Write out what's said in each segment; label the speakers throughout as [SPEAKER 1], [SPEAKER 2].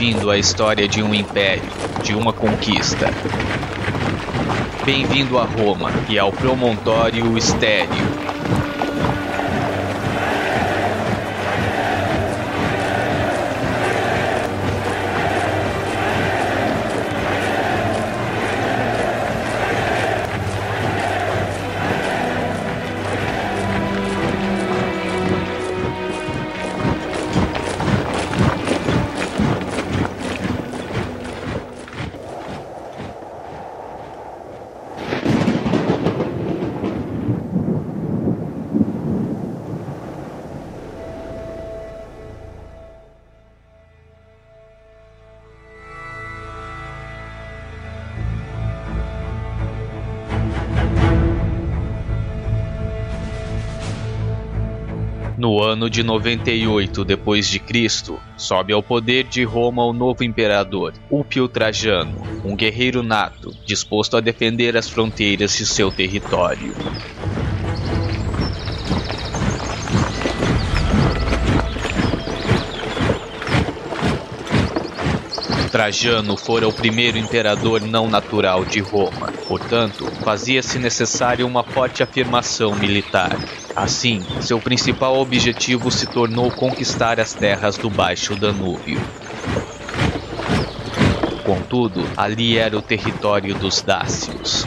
[SPEAKER 1] Bem-vindo à história de um império, de uma conquista. Bem-vindo a Roma e ao promontório estéreo. Ano de 98 depois de Cristo, sobe ao poder de Roma o novo imperador, Ulpio Trajano, um guerreiro nato, disposto a defender as fronteiras de seu território. Trajano fora o primeiro imperador não natural de Roma, portanto, fazia-se necessária uma forte afirmação militar. Assim, seu principal objetivo se tornou conquistar as terras do Baixo Danúbio. Contudo, ali era o território dos Dácios.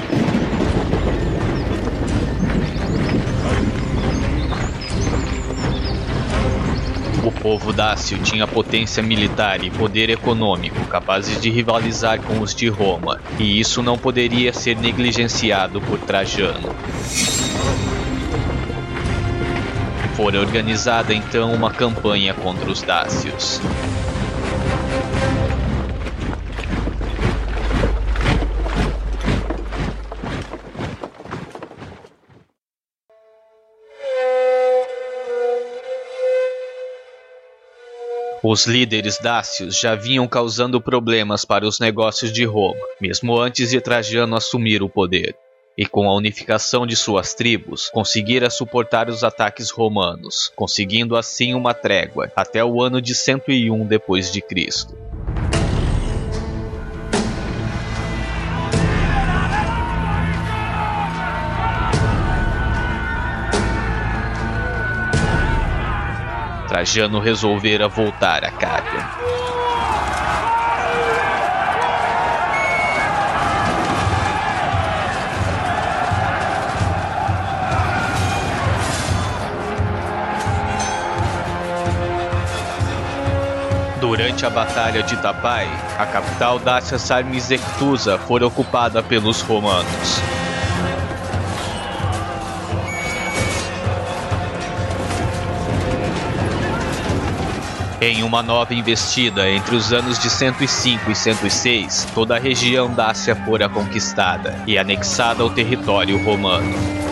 [SPEAKER 1] O povo dácio tinha potência militar e poder econômico capazes de rivalizar com os de Roma, e isso não poderia ser negligenciado por Trajano. Fora organizada então uma campanha contra os Dácios. Os líderes dácios já vinham causando problemas para os negócios de Roma, mesmo antes de Trajano assumir o poder e com a unificação de suas tribos, conseguira suportar os ataques romanos, conseguindo assim uma trégua até o ano de 101 depois de Cristo. Trajano resolvera voltar a Cádia. Durante a Batalha de Tapai, a capital Dacia Sarmizectusa foi ocupada pelos romanos. Em uma nova investida entre os anos de 105 e 106, toda a região Dácia fora conquistada e anexada ao território romano.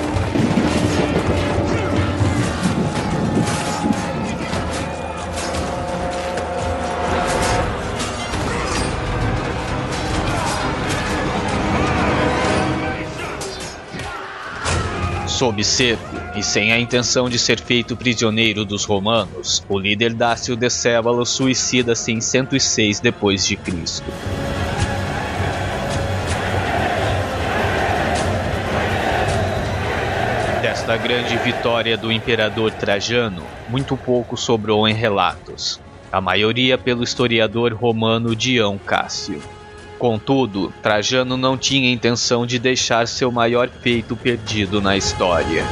[SPEAKER 1] Sob cerco e sem a intenção de ser feito prisioneiro dos romanos, o líder Dácio Decébalo suicida-se em 106 depois de Cristo. Desta grande vitória do imperador Trajano, muito pouco sobrou em relatos, a maioria pelo historiador romano Dião Cássio. Contudo, Trajano não tinha intenção de deixar seu maior feito perdido na história.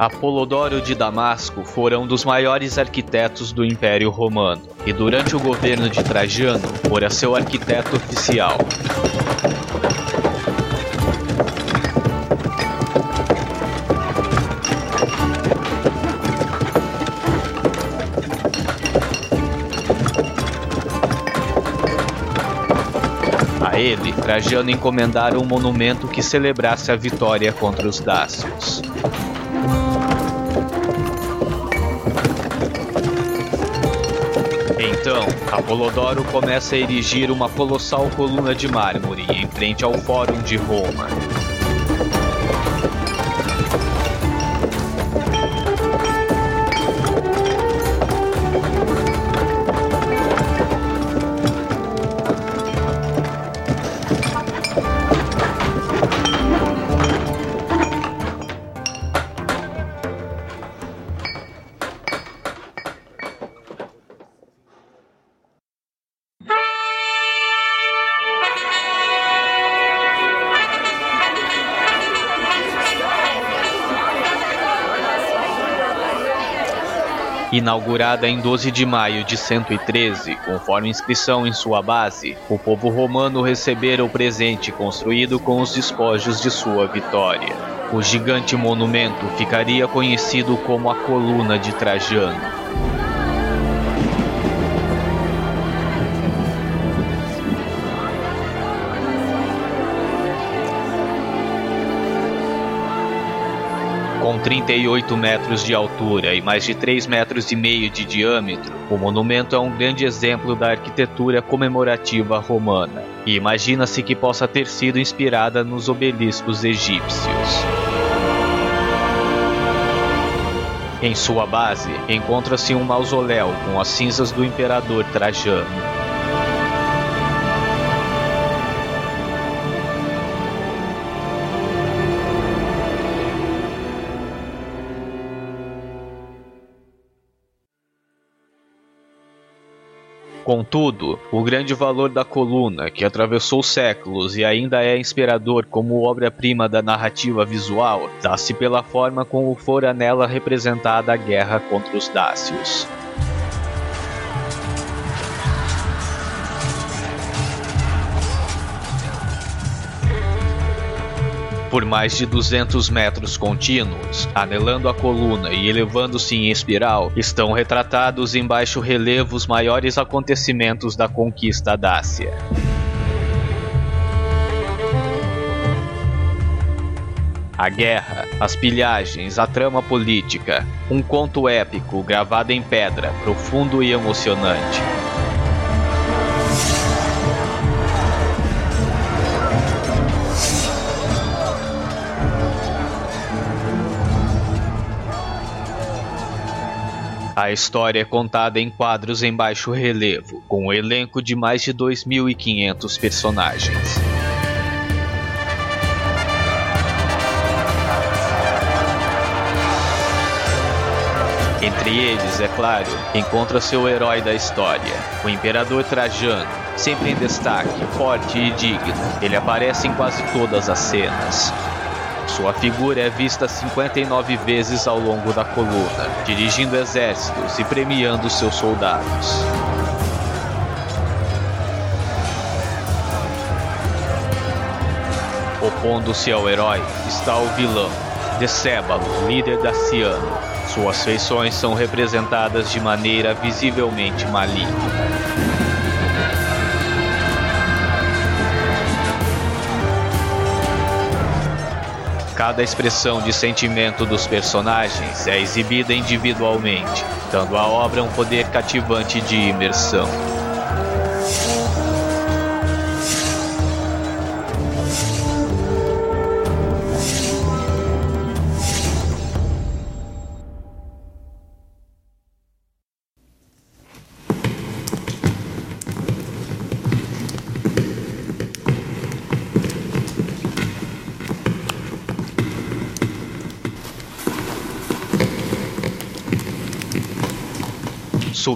[SPEAKER 1] Apolodoro de Damasco fora um dos maiores arquitetos do Império Romano, e durante o governo de Trajano fora seu arquiteto oficial. A ele, Trajano encomendara um monumento que celebrasse a vitória contra os Dácios. Então, Apolodoro começa a erigir uma colossal coluna de mármore em frente ao Fórum de Roma. Inaugurada em 12 de maio de 113, conforme inscrição em sua base, o povo romano recebera o presente construído com os despojos de sua vitória. O gigante monumento ficaria conhecido como a Coluna de Trajano. 38 metros de altura e mais de 3 metros e meio de diâmetro, o monumento é um grande exemplo da arquitetura comemorativa romana, e imagina-se que possa ter sido inspirada nos obeliscos egípcios. Em sua base, encontra-se um mausoléu com as cinzas do imperador Trajano. Contudo, o grande valor da coluna, que atravessou séculos e ainda é inspirador como obra-prima da narrativa visual, dá-se pela forma como fora nela representada a guerra contra os Dácios. Por mais de 200 metros contínuos, anelando a coluna e elevando-se em espiral, estão retratados em baixo relevo os maiores acontecimentos da conquista Dácia. A guerra, as pilhagens, a trama política, um conto épico gravado em pedra, profundo e emocionante. A história é contada em quadros em baixo relevo, com um elenco de mais de 2.500 personagens. Entre eles, é claro, encontra-se o herói da história, o Imperador Trajano, sempre em destaque, forte e digno. Ele aparece em quase todas as cenas. Sua figura é vista 59 vezes ao longo da coluna, dirigindo exércitos e premiando seus soldados. Opondo-se ao herói está o vilão, Decébalo, líder da Ciano. Suas feições são representadas de maneira visivelmente maligna. Cada expressão de sentimento dos personagens é exibida individualmente, dando à obra um poder cativante de imersão.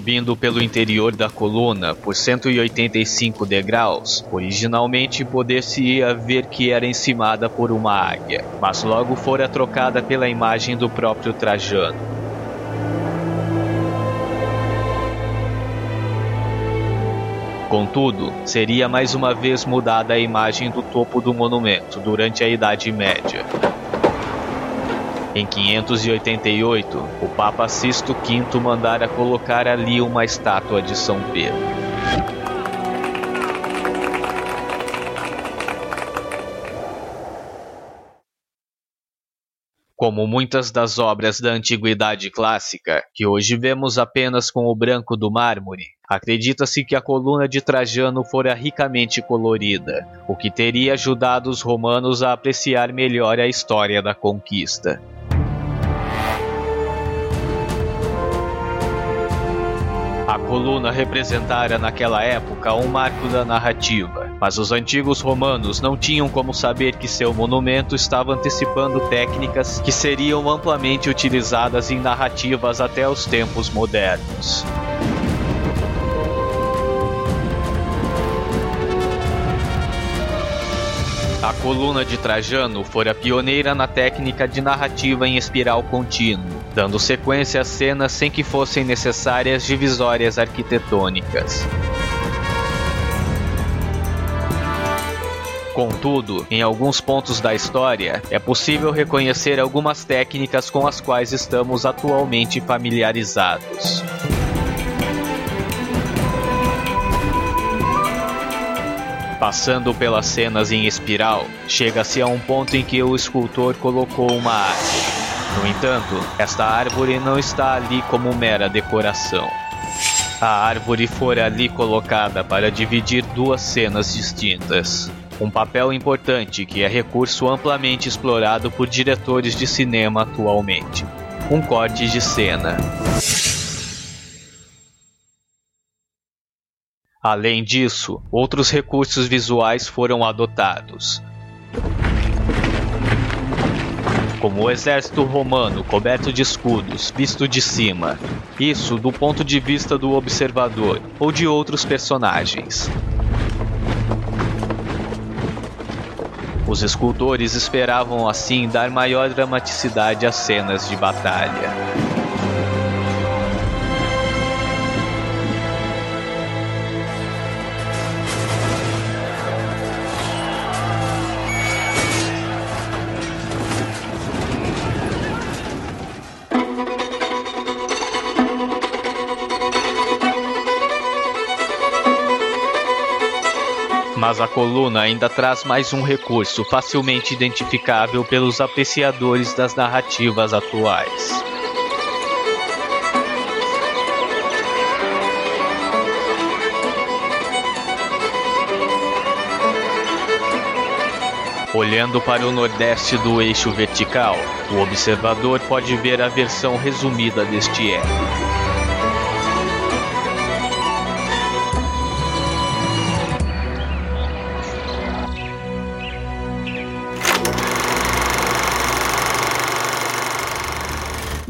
[SPEAKER 1] Subindo pelo interior da coluna por 185 degraus. Originalmente poder-se-ia ver que era encimada por uma águia, mas logo fora trocada pela imagem do próprio Trajano. Contudo, seria mais uma vez mudada a imagem do topo do monumento durante a Idade Média. Em 588, o Papa Sisto V mandara colocar ali uma estátua de São Pedro. Como muitas das obras da antiguidade clássica, que hoje vemos apenas com o branco do mármore, acredita-se que a coluna de Trajano fora ricamente colorida, o que teria ajudado os romanos a apreciar melhor a história da conquista. A coluna representara naquela época um marco da narrativa, mas os antigos romanos não tinham como saber que seu monumento estava antecipando técnicas que seriam amplamente utilizadas em narrativas até os tempos modernos. A coluna de Trajano fora pioneira na técnica de narrativa em espiral contínuo, dando sequência às cenas sem que fossem necessárias divisórias arquitetônicas. Contudo, em alguns pontos da história, é possível reconhecer algumas técnicas com as quais estamos atualmente familiarizados. Passando pelas cenas em espiral, chega-se a um ponto em que o escultor colocou uma árvore. No entanto, esta árvore não está ali como mera decoração. A árvore fora ali colocada para dividir duas cenas distintas. Um papel importante que é recurso amplamente explorado por diretores de cinema atualmente. Um corte de cena. Além disso, outros recursos visuais foram adotados, como o exército romano coberto de escudos, visto de cima, isso do ponto de vista do observador ou de outros personagens. Os escultores esperavam assim dar maior dramaticidade às cenas de batalha. Coluna ainda traz mais um recurso facilmente identificável pelos apreciadores das narrativas atuais. Olhando para o nordeste do eixo vertical, o observador pode ver a versão resumida deste eco.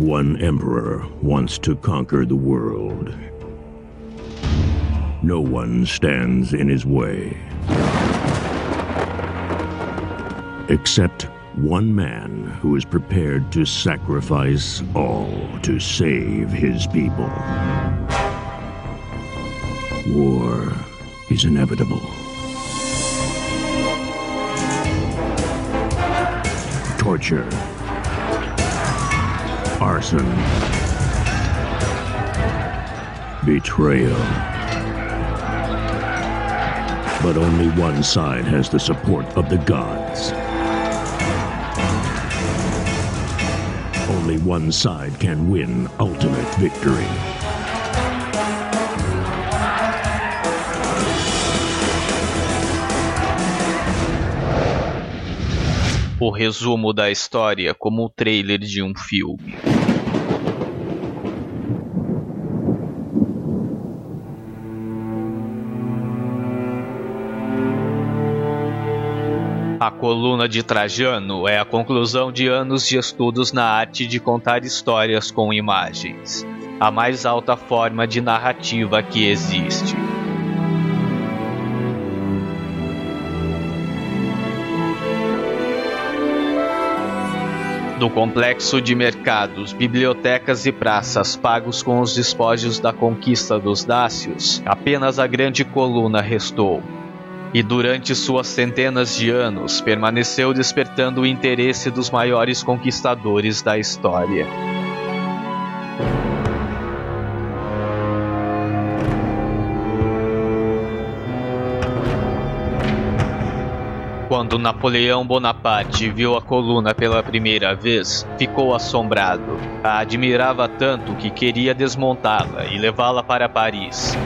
[SPEAKER 2] One emperor wants to conquer the world. No one stands in his way. Except one man who is prepared to sacrifice all to save his people. War is inevitable. Torture arson, betrayal. But only one side has the support of the gods. Only one side can win ultimate victory.
[SPEAKER 1] O resumo da história como o trailer de um filme. A coluna de Trajano é a conclusão de anos de estudos na arte de contar histórias com imagens, a mais alta forma de narrativa que existe. Do complexo de mercados, bibliotecas e praças pagos com os despojos da conquista dos Dácios, apenas a grande coluna restou. E durante suas centenas de anos permaneceu despertando o interesse dos maiores conquistadores da história. Quando Napoleão Bonaparte viu a coluna pela primeira vez, ficou assombrado. A admirava tanto que queria desmontá-la e levá-la para Paris.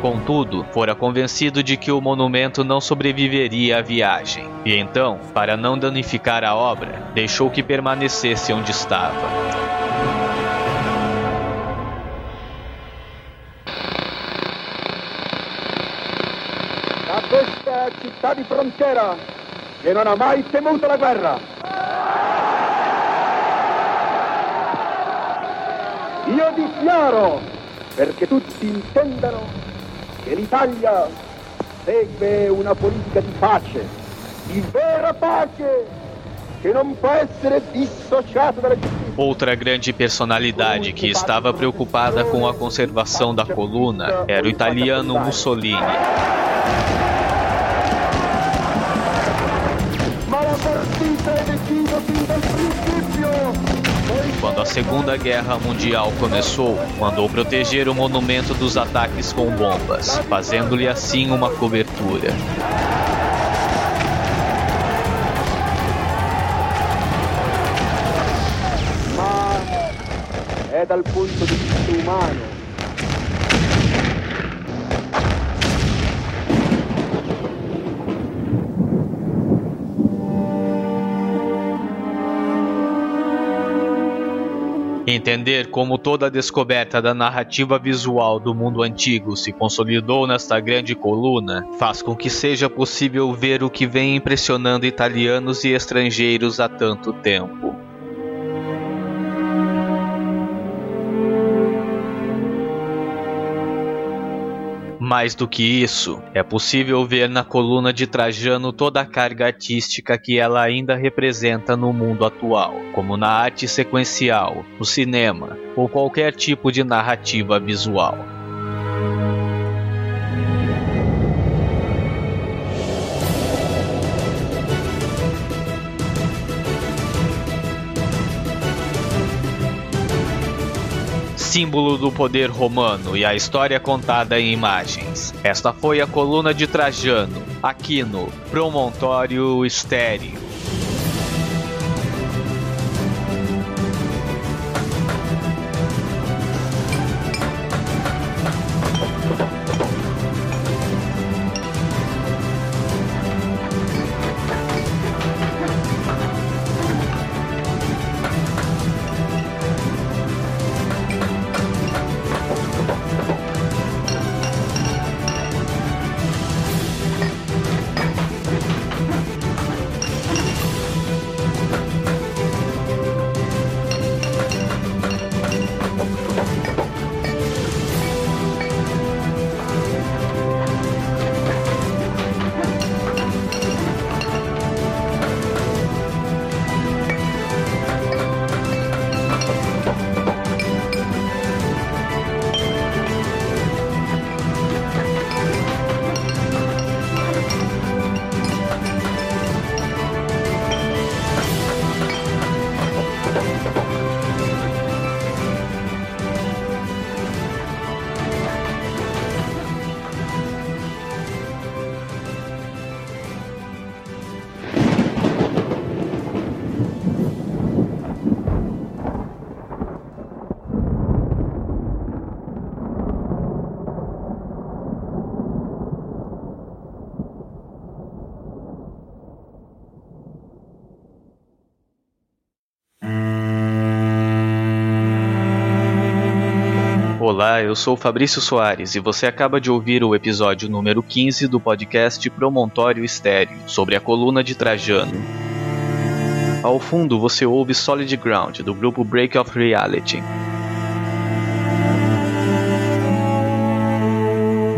[SPEAKER 1] Contudo, fora convencido de que o monumento não sobreviveria à viagem, e então, para não danificar a obra, deixou que permanecesse onde estava.
[SPEAKER 3] Città di frontiera che non ha mai temuto la guerra. Io dichiaro, perché tutti intendano, che l'Italia segue una politica di pace, di vera pace, che non può essere dissociata dalla giustizia.
[SPEAKER 1] Outra grande personalidade que estava preocupada com a conservação da coluna era o italiano Mussolini. Quando a Segunda Guerra Mundial começou, mandou proteger o monumento dos ataques com bombas, fazendo-lhe assim uma cobertura.
[SPEAKER 3] ma è dal punto di vista umano.
[SPEAKER 1] Entender como toda a descoberta da narrativa visual do mundo antigo se consolidou nesta grande coluna faz com que seja possível ver o que vem impressionando italianos e estrangeiros há tanto tempo. Mais do que isso, é possível ver na coluna de Trajano toda a carga artística que ela ainda representa no mundo atual, como na arte sequencial, no cinema ou qualquer tipo de narrativa visual. Símbolo do poder romano e a história contada em imagens. Esta foi a coluna de Trajano, aqui no Promontório Estéreo. Olá, eu sou Fabrício Soares e você acaba de ouvir o episódio número 15 do podcast Promontório Estéreo, sobre a coluna de Trajano. Ao fundo você ouve Solid Ground, do grupo Break of Reality.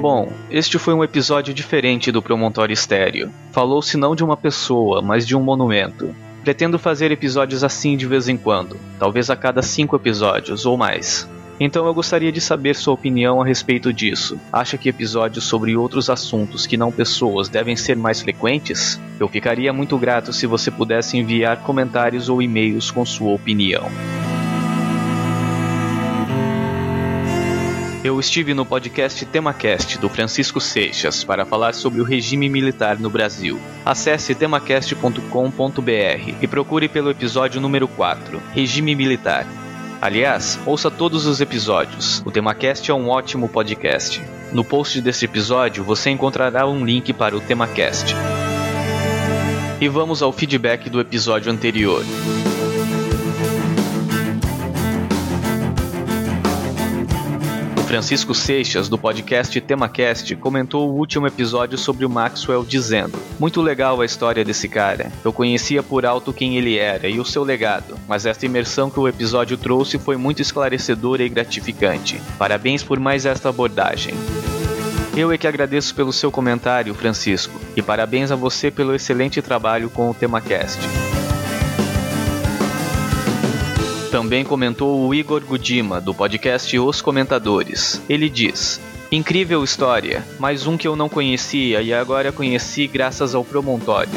[SPEAKER 1] Bom, este foi um episódio diferente do Promontório Estéreo. Falou-se não de uma pessoa, mas de um monumento. Pretendo fazer episódios assim de vez em quando, talvez a cada cinco episódios ou mais. Então eu gostaria de saber sua opinião a respeito disso. Acha que episódios sobre outros assuntos que não pessoas devem ser mais frequentes? Eu ficaria muito grato se você pudesse enviar comentários ou e-mails com sua opinião. Eu estive no podcast TemaCast do Francisco Seixas para falar sobre o regime militar no Brasil. Acesse temacast.com.br e procure pelo episódio número 4, Regime Militar. Aliás, ouça todos os episódios. O TemaCast é um ótimo podcast. No post deste episódio você encontrará um link para o TemaCast. E vamos ao feedback do episódio anterior. Francisco Seixas, do podcast TemaCast, comentou o último episódio sobre o Maxwell dizendo: Muito legal a história desse cara. Eu conhecia por alto quem ele era e o seu legado, mas esta imersão que o episódio trouxe foi muito esclarecedora e gratificante. Parabéns por mais esta abordagem. Eu é que agradeço pelo seu comentário, Francisco, e parabéns a você pelo excelente trabalho com o TemaCast. Também comentou o Igor Gudima, do podcast Os Comentadores. Ele diz: Incrível história, mais um que eu não conhecia e agora conheci graças ao Promontório.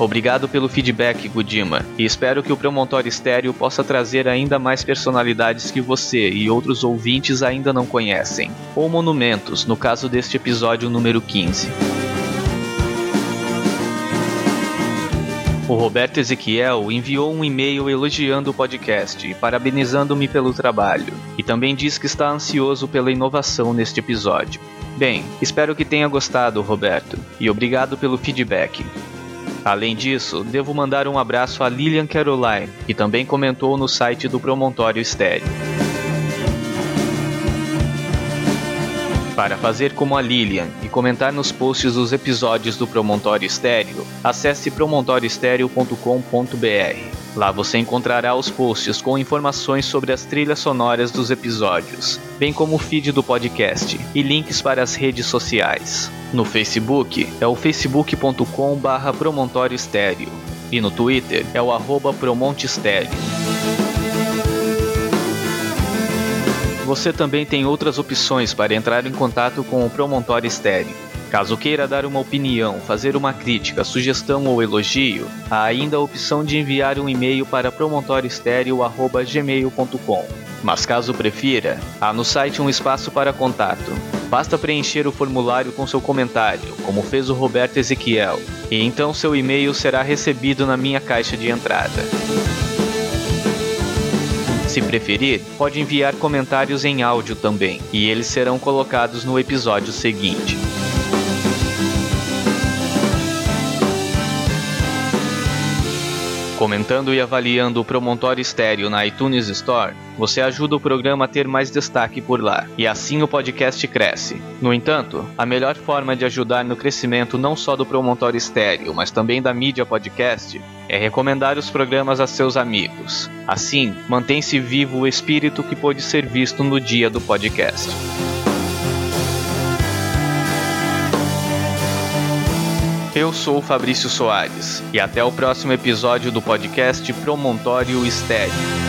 [SPEAKER 1] Obrigado pelo feedback, Gudima, e espero que o Promontório Estéreo possa trazer ainda mais personalidades que você e outros ouvintes ainda não conhecem, ou monumentos, no caso deste episódio número 15. O Roberto Ezequiel enviou um e-mail elogiando o podcast e parabenizando-me pelo trabalho, e também diz que está ansioso pela inovação neste episódio. Bem, espero que tenha gostado, Roberto, e obrigado pelo feedback. Além disso, devo mandar um abraço a Lilian Caroline, que também comentou no site do Promontório Estéreo. Para fazer como a Lilian e comentar nos posts dos episódios do Promontório Estéreo, acesse promontorioestereo.com.br. Lá você encontrará os posts com informações sobre as trilhas sonoras dos episódios, bem como o feed do podcast e links para as redes sociais. No Facebook é o facebook.com/barra promontório estéreo e no Twitter é o arroba promontestéreo. Você também tem outras opções para entrar em contato com o Promontório Estéreo. Caso queira dar uma opinião, fazer uma crítica, sugestão ou elogio, há ainda a opção de enviar um e-mail para promontorioestereo.gmail.com. Mas caso prefira, há no site um espaço para contato. Basta preencher o formulário com seu comentário, como fez o Roberto Ezequiel, e então seu e-mail será recebido na minha caixa de entrada. Se preferir, pode enviar comentários em áudio também, e eles serão colocados no episódio seguinte. Comentando e avaliando o Promontório Estéreo na iTunes Store, você ajuda o programa a ter mais destaque por lá, e assim o podcast cresce. No entanto, a melhor forma de ajudar no crescimento não só do Promontório Estéreo, mas também da mídia podcast, é recomendar os programas a seus amigos. Assim, mantém-se vivo o espírito que pôde ser visto no dia do podcast. Eu sou Fabrício Soares e até o próximo episódio do podcast Promontório Estéreo.